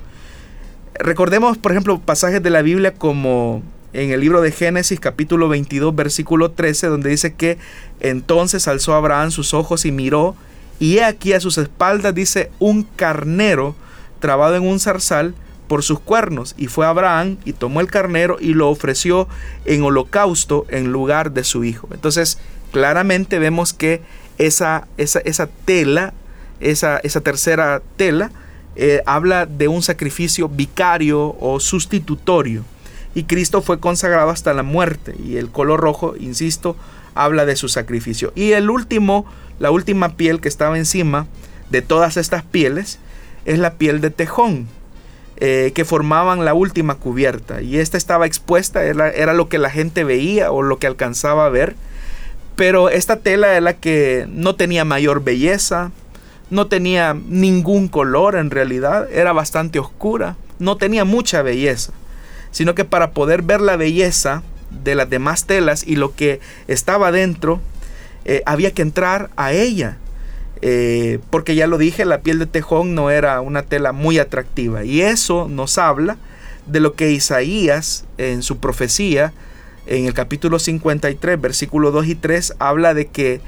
Recordemos, por ejemplo, pasajes de la Biblia como en el libro de Génesis capítulo 22 versículo 13 donde dice que entonces alzó Abraham sus ojos y miró y aquí a sus espaldas dice un carnero trabado en un zarzal por sus cuernos y fue Abraham y tomó el carnero y lo ofreció en holocausto en lugar de su hijo. Entonces claramente vemos que esa, esa, esa tela, esa, esa tercera tela, eh, habla de un sacrificio vicario o sustitutorio. Y Cristo fue consagrado hasta la muerte. Y el color rojo, insisto, habla de su sacrificio. Y el último, la última piel que estaba encima de todas estas pieles, es la piel de tejón, eh, que formaban la última cubierta. Y esta estaba expuesta, era, era, lo que la gente veía o lo que alcanzaba a ver. Pero esta tela era la que no tenía mayor belleza, no tenía ningún color en realidad, era bastante oscura, no tenía mucha belleza, sino que para poder ver la belleza de las demás telas y lo que estaba dentro, eh, había que entrar a ella. Eh, porque ya lo dije, la piel de tejón no era una tela muy atractiva. Y eso nos habla de lo que Isaías en su profecía, en el capítulo 53, versículos 2 y 3, habla de que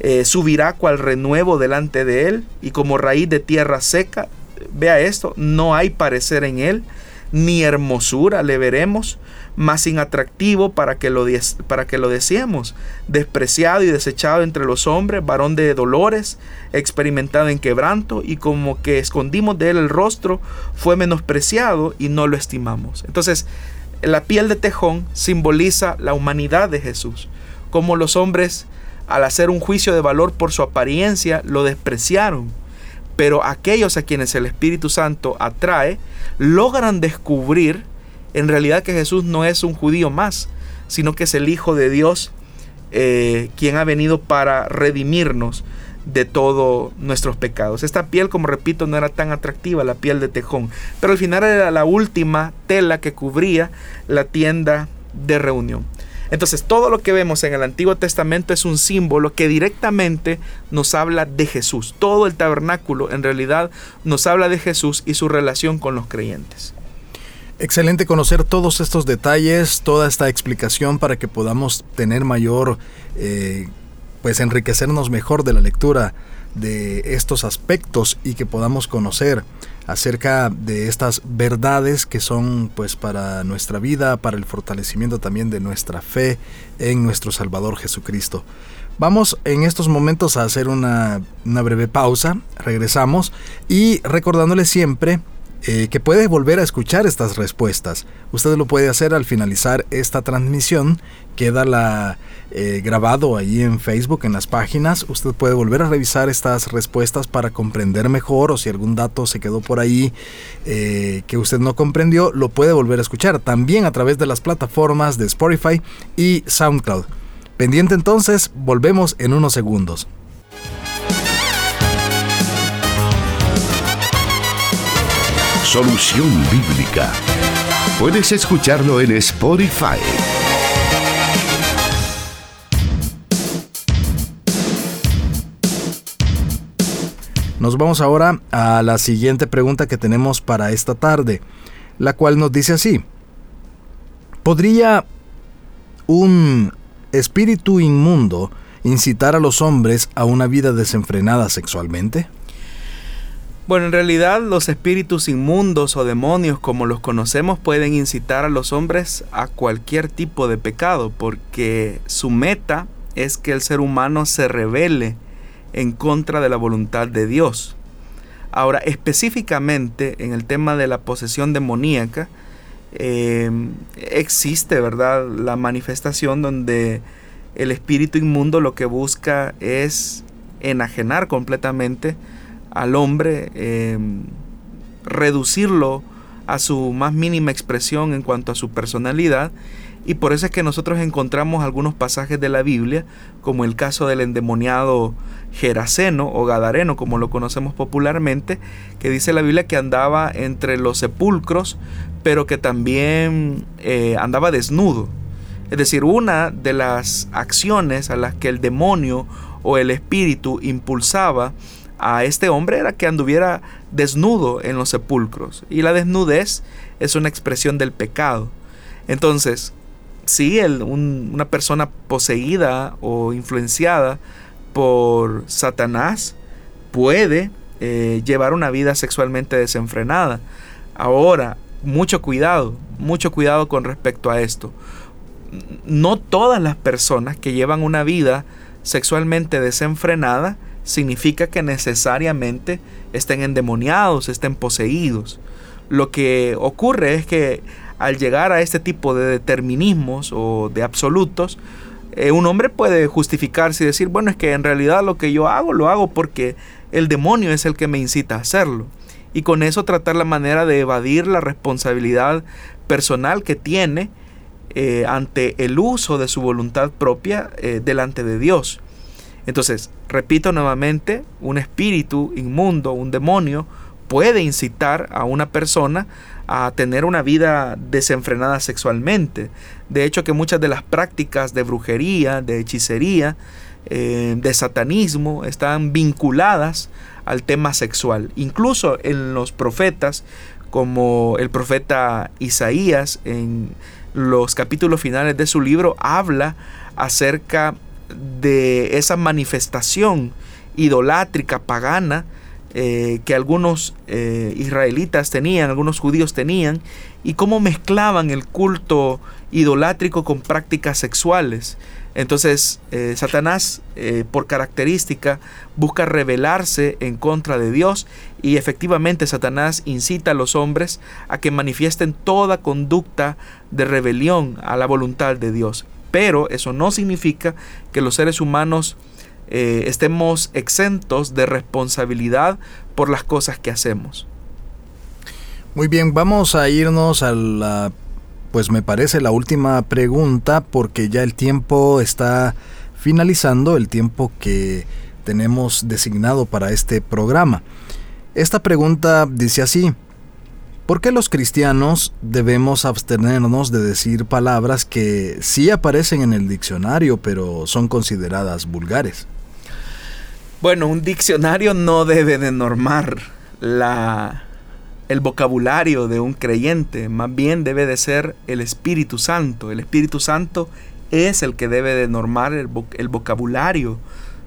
eh, subirá cual renuevo delante de él y como raíz de tierra seca. Vea esto, no hay parecer en él, ni hermosura le veremos, más inatractivo para que lo, para que lo deseemos, despreciado y desechado entre los hombres, varón de dolores, experimentado en quebranto, y como que escondimos de él el rostro, fue menospreciado y no lo estimamos. Entonces, la piel de tejón simboliza la humanidad de Jesús, como los hombres al hacer un juicio de valor por su apariencia, lo despreciaron. Pero aquellos a quienes el Espíritu Santo atrae, logran descubrir en realidad que Jesús no es un judío más, sino que es el Hijo de Dios, eh, quien ha venido para redimirnos de todos nuestros pecados. Esta piel, como repito, no era tan atractiva, la piel de tejón, pero al final era la última tela que cubría la tienda de reunión. Entonces todo lo que vemos en el Antiguo Testamento es un símbolo que directamente nos habla de Jesús. Todo el tabernáculo en realidad nos habla de Jesús y su relación con los creyentes. Excelente conocer todos estos detalles, toda esta explicación para que podamos tener mayor, eh, pues enriquecernos mejor de la lectura de estos aspectos y que podamos conocer acerca de estas verdades que son pues para nuestra vida, para el fortalecimiento también de nuestra fe en nuestro Salvador Jesucristo. Vamos en estos momentos a hacer una, una breve pausa, regresamos y recordándole siempre eh, que puede volver a escuchar estas respuestas. Usted lo puede hacer al finalizar esta transmisión. Queda la, eh, grabado ahí en Facebook, en las páginas. Usted puede volver a revisar estas respuestas para comprender mejor o si algún dato se quedó por ahí eh, que usted no comprendió, lo puede volver a escuchar. También a través de las plataformas de Spotify y SoundCloud. Pendiente entonces, volvemos en unos segundos. Solución Bíblica. Puedes escucharlo en Spotify. Nos vamos ahora a la siguiente pregunta que tenemos para esta tarde, la cual nos dice así. ¿Podría un espíritu inmundo incitar a los hombres a una vida desenfrenada sexualmente? Bueno, en realidad los espíritus inmundos o demonios como los conocemos pueden incitar a los hombres a cualquier tipo de pecado porque su meta es que el ser humano se revele en contra de la voluntad de Dios. Ahora, específicamente en el tema de la posesión demoníaca, eh, existe, ¿verdad?, la manifestación donde el espíritu inmundo lo que busca es enajenar completamente al hombre, em, reducirlo a su más mínima expresión en cuanto a su personalidad. Y por eso es que nosotros encontramos algunos pasajes de la Biblia, como el caso del endemoniado Geraseno o Gadareno, como lo conocemos popularmente, que dice la Biblia que andaba entre los sepulcros, pero que también eh, andaba desnudo. Es decir, una de las acciones a las que el demonio o el espíritu impulsaba a este hombre era que anduviera desnudo en los sepulcros. Y la desnudez es una expresión del pecado. Entonces, si una persona poseída o influenciada por Satanás puede eh, llevar una vida sexualmente desenfrenada. Ahora, mucho cuidado, mucho cuidado con respecto a esto. No todas las personas que llevan una vida sexualmente desenfrenada significa que necesariamente estén endemoniados, estén poseídos. Lo que ocurre es que al llegar a este tipo de determinismos o de absolutos, eh, un hombre puede justificarse y decir, bueno, es que en realidad lo que yo hago lo hago porque el demonio es el que me incita a hacerlo. Y con eso tratar la manera de evadir la responsabilidad personal que tiene eh, ante el uso de su voluntad propia eh, delante de Dios. Entonces, repito nuevamente, un espíritu inmundo, un demonio, puede incitar a una persona a tener una vida desenfrenada sexualmente. De hecho, que muchas de las prácticas de brujería, de hechicería, eh, de satanismo están vinculadas al tema sexual. Incluso en los profetas, como el profeta Isaías, en los capítulos finales de su libro, habla acerca de esa manifestación idolátrica, pagana, eh, que algunos eh, israelitas tenían, algunos judíos tenían, y cómo mezclaban el culto idolátrico con prácticas sexuales. Entonces, eh, Satanás, por característica, busca rebelarse en contra de Dios y efectivamente Satanás incita a los hombres a que manifiesten toda conducta de rebelión a la voluntad de Dios. Pero eso no significa que los seres humanos eh, estemos exentos de responsabilidad por las cosas que hacemos. Muy bien, vamos a irnos a la, pues me parece la última pregunta porque ya el tiempo está finalizando, el tiempo que tenemos designado para este programa. Esta pregunta dice así, ¿Por qué los cristianos debemos abstenernos de decir palabras que sí aparecen en el diccionario, pero son consideradas vulgares? Bueno, un diccionario no debe de normar la, el vocabulario de un creyente, más bien debe de ser el Espíritu Santo. El Espíritu Santo es el que debe de normar el, el vocabulario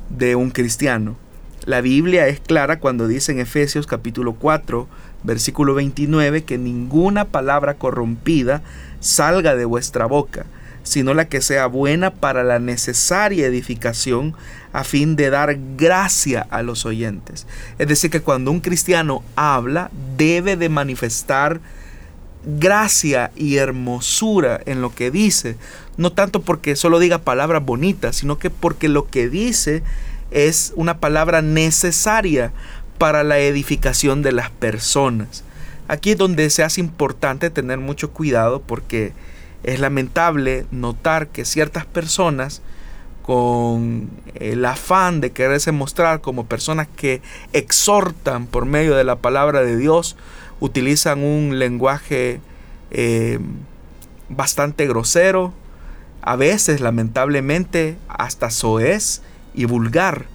de un cristiano. La Biblia es clara cuando dice en Efesios capítulo 4, versículo 29, que ninguna palabra corrompida salga de vuestra boca, sino la que sea buena para la necesaria edificación a fin de dar gracia a los oyentes. Es decir, que cuando un cristiano habla, debe de manifestar gracia y hermosura en lo que dice, no tanto porque solo diga palabras bonitas, sino que porque lo que dice es una palabra necesaria para la edificación de las personas. Aquí es donde se hace importante tener mucho cuidado porque es lamentable notar que ciertas personas con el afán de quererse mostrar como personas que exhortan por medio de la palabra de Dios, utilizan un lenguaje eh, bastante grosero, a veces lamentablemente hasta soez y vulgar,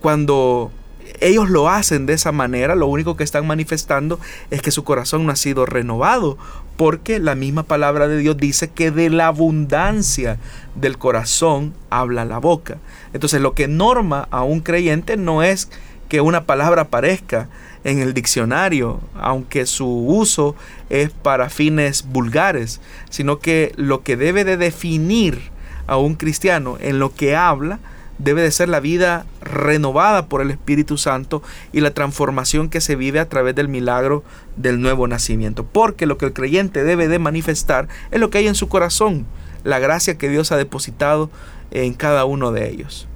cuando ellos lo hacen de esa manera, lo único que están manifestando es que su corazón no ha sido renovado, porque la misma palabra de Dios dice que de la abundancia del corazón habla la boca. Entonces lo que norma a un creyente no es que una palabra aparezca en el diccionario, aunque su uso es para fines vulgares, sino que lo que debe de definir a un cristiano en lo que habla debe de ser la vida renovada por el Espíritu Santo y la transformación que se vive a través del milagro del nuevo nacimiento. Porque lo que el creyente debe de manifestar es lo que hay en su corazón, la gracia que Dios ha depositado en cada uno de ellos.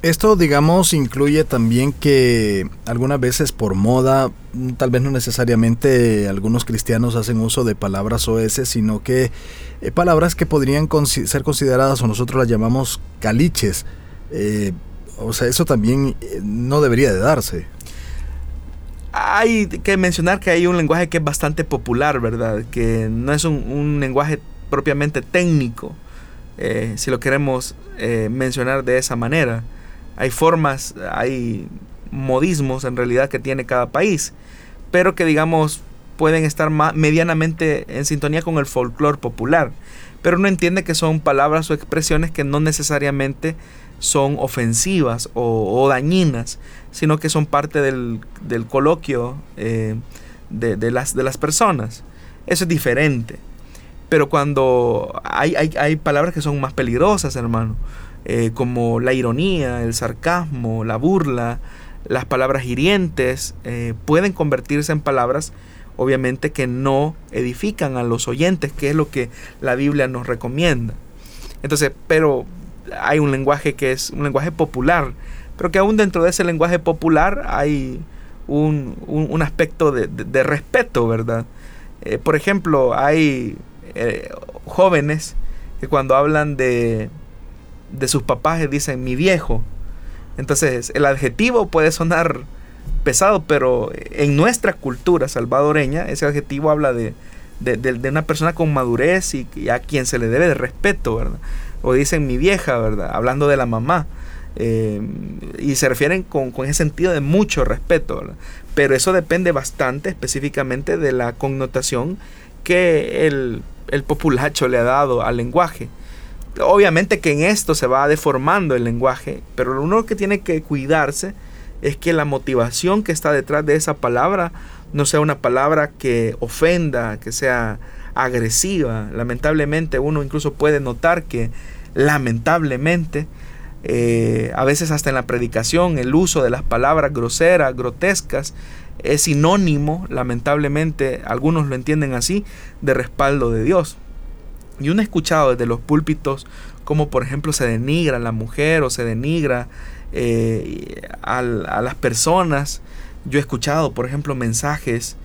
Esto, digamos, incluye también que algunas veces por moda, tal vez no necesariamente algunos cristianos hacen uso de palabras OS, sino que eh, palabras que podrían ser consideradas o nosotros las llamamos caliches. Eh, o sea, eso también eh, no debería de darse. Hay que mencionar que hay un lenguaje que es bastante popular, ¿verdad? Que no es un, lenguaje propiamente técnico, si lo queremos mencionar de esa manera hay formas, hay modismos en realidad que tiene cada país, pero que digamos pueden estar medianamente en sintonía con el folclore popular, pero uno entiende que son palabras o expresiones que no necesariamente son ofensivas o, dañinas, sino que son parte del, coloquio eh, de, las, de las personas. Eso es diferente. Pero cuando hay, hay, hay palabras que son más peligrosas, hermano, eh, como la ironía, el sarcasmo, la burla, las palabras hirientes, eh, pueden convertirse en palabras obviamente que no edifican a los oyentes, que es lo que la Biblia nos recomienda. Entonces, pero hay un lenguaje que es un lenguaje popular, pero que aún dentro de ese lenguaje popular hay un, aspecto de, respeto, ¿verdad? Eh, por ejemplo, hay jóvenes que cuando hablan de, de sus papás dicen mi viejo. Entonces, el adjetivo puede sonar pesado, pero en nuestra cultura salvadoreña, ese adjetivo habla de, de, una persona con madurez y, a quien se le debe de respeto, ¿verdad? O dicen mi vieja, ¿verdad? Hablando de la mamá. Eh, y se refieren con, ese sentido de mucho respeto. Pero eso depende bastante específicamente de la connotación que el, el populacho le ha dado al lenguaje. Obviamente que en esto se va deformando el lenguaje, pero lo único que tiene que cuidarse es que la motivación que está detrás de esa palabra no sea una palabra que ofenda, que sea agresiva. Lamentablemente uno incluso puede notar que lamentablemente eh, a veces hasta en la predicación el uso de las palabras groseras, grotescas, es sinónimo, lamentablemente algunos lo entienden así, de respaldo de Dios. Y uno ha escuchado desde los púlpitos como por ejemplo se denigra a la mujer o se denigra eh, a, las personas. Yo he escuchado por ejemplo mensajes,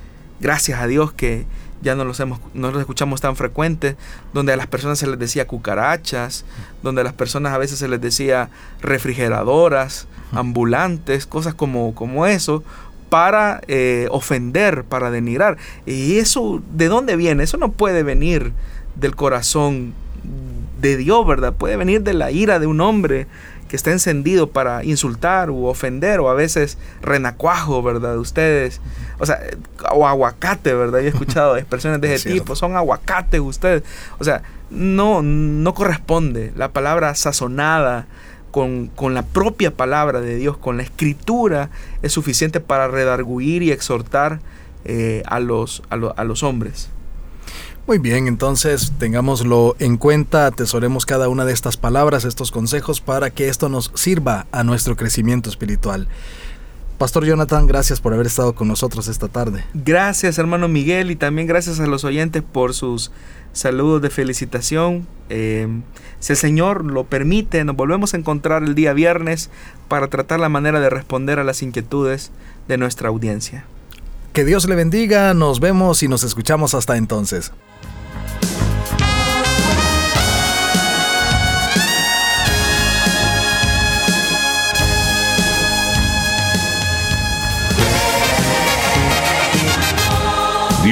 gracias a Dios que ya no los, hemos, no los escuchamos tan frecuentes, donde a las personas se les decía cucarachas, donde a las personas a veces se les decía refrigeradoras, ambulantes, cosas como, como eso, para eh, ofender, para denigrar. ¿Y eso de dónde viene? Eso no puede venir del corazón de Dios, ¿verdad? Puede venir de la ira de un hombre que está encendido para insultar u ofender o a veces renacuajo, ¿verdad? Ustedes, o sea, o aguacate, ¿verdad? Yo he escuchado expresiones de ese tipo, son aguacate ustedes. O sea, no, no corresponde la palabra sazonada con, la propia palabra de Dios, con la escritura, es suficiente para redarguir y exhortar eh, a, los, a los hombres. Muy bien, entonces tengámoslo en cuenta, atesoremos cada una de estas palabras, estos consejos, para que esto nos sirva a nuestro crecimiento espiritual. Pastor Jonathan, gracias por haber estado con nosotros esta tarde. Gracias, hermano Miguel, y también gracias a los oyentes por sus saludos de felicitación. Eh, si el Señor lo permite, nos volvemos a encontrar el día viernes para tratar la manera de responder a las inquietudes de nuestra audiencia. Que Dios le bendiga, nos vemos y nos escuchamos hasta entonces.